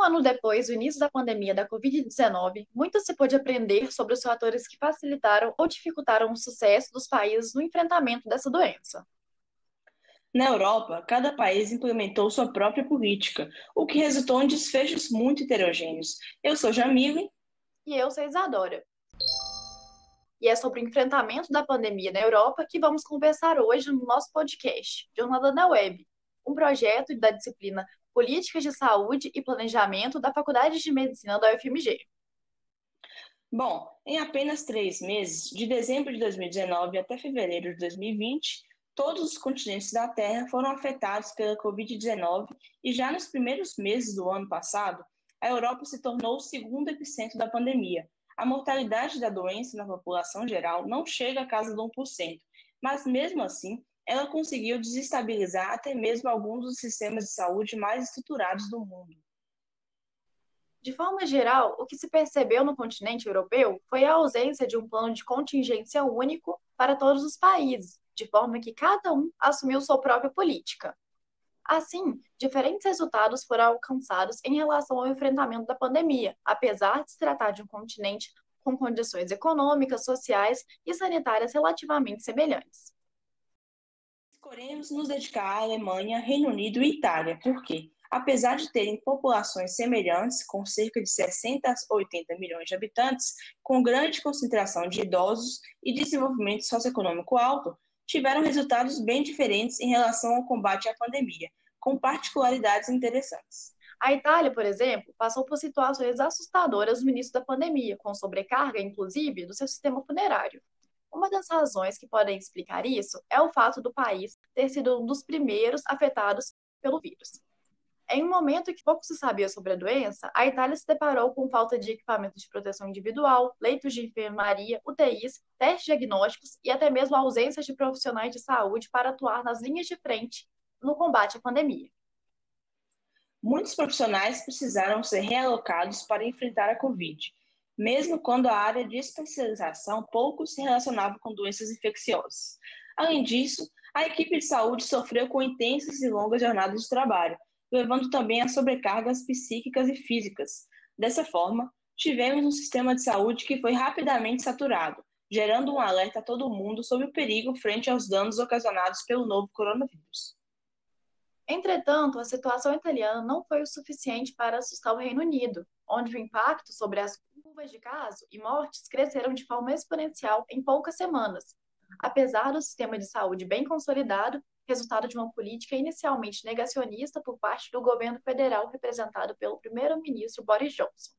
Um ano depois do início da pandemia da Covid-19, muito se pôde aprender sobre os fatores que facilitaram ou dificultaram o sucesso dos países no enfrentamento dessa doença. Na Europa, cada país implementou sua própria política, o que resultou em desfechos muito heterogêneos. Eu sou Jamile. E eu sou Isadora. E é sobre o enfrentamento da pandemia na Europa que vamos conversar hoje no nosso podcast, Jornada na Web, um projeto da disciplina Políticas de Saúde e Planejamento da Faculdade de Medicina da UFMG. Bom, em apenas três meses, de dezembro de 2019 até fevereiro de 2020, todos os continentes da Terra foram afetados pela Covid-19 e já nos primeiros meses do ano passado, a Europa se tornou o segundo epicentro da pandemia. A mortalidade da doença na população geral não chega à casa de 1%, mas mesmo assim, ela conseguiu desestabilizar até mesmo alguns dos sistemas de saúde mais estruturados do mundo. De forma geral, o que se percebeu no continente europeu foi a ausência de um plano de contingência único para todos os países, de forma que cada um assumiu sua própria política. Assim, diferentes resultados foram alcançados em relação ao enfrentamento da pandemia, apesar de se tratar de um continente com condições econômicas, sociais e sanitárias relativamente semelhantes. Escolhemos nos dedicar à Alemanha, Reino Unido e Itália, porque, apesar de terem populações semelhantes, com cerca de 60 a 80 milhões de habitantes, com grande concentração de idosos e desenvolvimento socioeconômico alto, tiveram resultados bem diferentes em relação ao combate à pandemia, com particularidades interessantes. A Itália, por exemplo, passou por situações assustadoras no início da pandemia, com sobrecarga, inclusive, do seu sistema funerário. Uma das razões que podem explicar isso é o fato do país ter sido um dos primeiros afetados pelo vírus. Em um momento em que pouco se sabia sobre a doença, a Itália se deparou com falta de equipamentos de proteção individual, leitos de enfermaria, UTIs, testes diagnósticos e até mesmo ausência de profissionais de saúde para atuar nas linhas de frente no combate à pandemia. Muitos profissionais precisaram ser realocados para enfrentar a Covid, mesmo quando a área de especialização pouco se relacionava com doenças infecciosas. Além disso, a equipe de saúde sofreu com intensas e longas jornadas de trabalho, levando também a sobrecargas psíquicas e físicas. Dessa forma, tivemos um sistema de saúde que foi rapidamente saturado, gerando um alerta a todo mundo sobre o perigo frente aos danos ocasionados pelo novo coronavírus. Entretanto, a situação italiana não foi o suficiente para assustar o Reino Unido, onde o impacto sobre as curvas de caso e mortes cresceram de forma exponencial em poucas semanas, apesar do sistema de saúde bem consolidado, resultado de uma política inicialmente negacionista por parte do governo federal representado pelo primeiro-ministro Boris Johnson.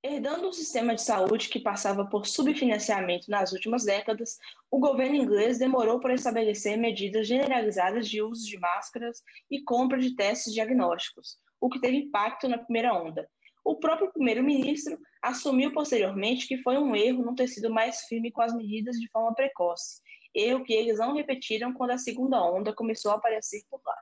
Herdando um sistema de saúde que passava por subfinanciamento nas últimas décadas, o governo inglês demorou para estabelecer medidas generalizadas de uso de máscaras e compra de testes diagnósticos, o que teve impacto na primeira onda, o próprio primeiro-ministro assumiu posteriormente que foi um erro não ter sido mais firme com as medidas de forma precoce, erro que eles não repetiram quando a segunda onda começou a aparecer por lá.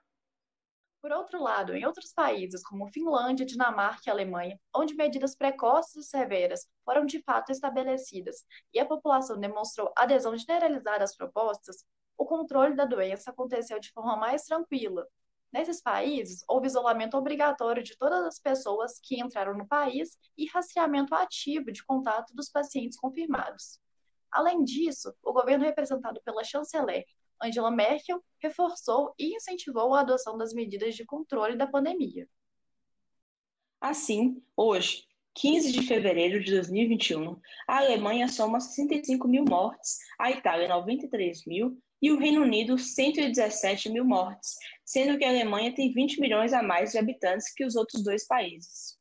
Por outro lado, em outros países, como Finlândia, Dinamarca e Alemanha, onde medidas precoces e severas foram de fato estabelecidas e a população demonstrou adesão generalizada às propostas, o controle da doença aconteceu de forma mais tranquila, Nesses países, houve isolamento obrigatório de todas as pessoas que entraram no país e rastreamento ativo de contato dos pacientes confirmados. Além disso, o governo representado pela chanceler Angela Merkel reforçou e incentivou a adoção das medidas de controle da pandemia. Assim, hoje, 15 de fevereiro de 2021, a Alemanha soma 65 mil mortes, a Itália 93 mil e o Reino Unido 117 mil mortes, sendo que a Alemanha tem 20 milhões a mais de habitantes que os outros dois países.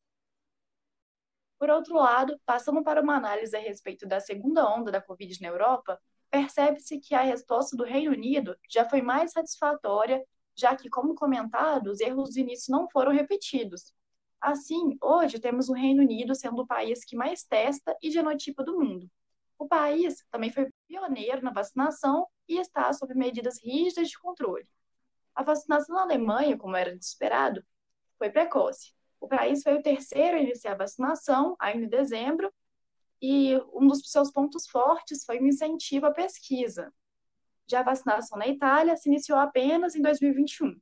Por outro lado, passando para uma análise a respeito da segunda onda da Covid na Europa, percebe-se que a resposta do Reino Unido já foi mais satisfatória, já que, como comentado, os erros do início não foram repetidos. Assim, hoje temos o Reino Unido sendo o país que mais testa e genotipa do mundo. O país também foi pioneiro na vacinação e está sob medidas rígidas de controle. A vacinação na Alemanha, como era de esperado, foi precoce. O país foi o terceiro a iniciar a vacinação, ainda em dezembro, e um dos seus pontos fortes foi o incentivo à pesquisa. Já a vacinação na Itália se iniciou apenas em 2021.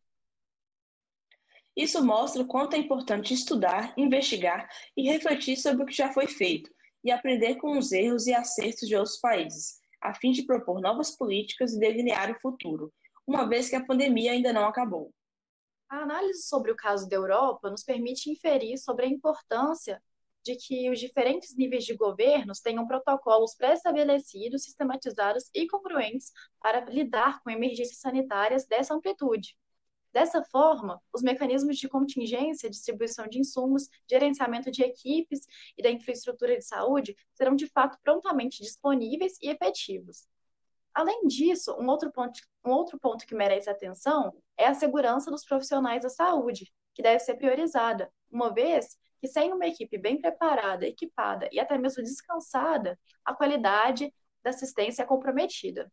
Isso mostra o quanto é importante estudar, investigar e refletir sobre o que já foi feito e aprender com os erros e acertos de outros países, a fim de propor novas políticas e delinear o futuro, uma vez que a pandemia ainda não acabou. A análise sobre o caso da Europa nos permite inferir sobre a importância de que os diferentes níveis de governos tenham protocolos pré-estabelecidos, sistematizados e congruentes para lidar com emergências sanitárias dessa amplitude. Dessa forma, os mecanismos de contingência, distribuição de insumos, gerenciamento de equipes e da infraestrutura de saúde serão de fato prontamente disponíveis e efetivos. Além disso, um outro ponto, um outro ponto que merece atenção é a segurança dos profissionais da saúde, que deve ser priorizada, uma vez que sem uma equipe bem preparada, equipada e até mesmo descansada, a qualidade da assistência é comprometida.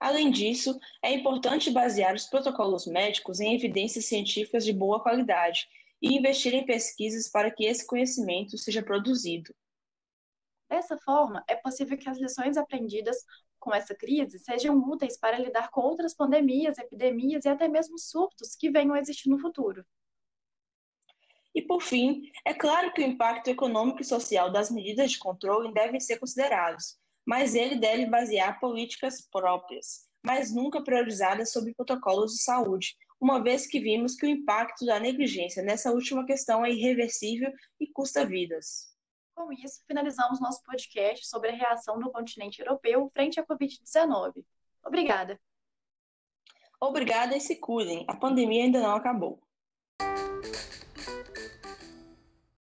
Além disso, é importante basear os protocolos médicos em evidências científicas de boa qualidade e investir em pesquisas para que esse conhecimento seja produzido. Dessa forma, é possível que as lições aprendidas com essa crise sejam úteis para lidar com outras pandemias, epidemias e até mesmo surtos que venham a existir no futuro. E, por fim, é claro que o impacto econômico e social das medidas de controle devem ser considerados, mas ele deve basear políticas próprias, mas nunca priorizadas sobre protocolos de saúde, uma vez que vimos que o impacto da negligência nessa última questão é irreversível e custa vidas. Com isso, finalizamos nosso podcast sobre a reação do continente europeu frente à Covid-19. Obrigada. Obrigada e se cuidem, a pandemia ainda não acabou.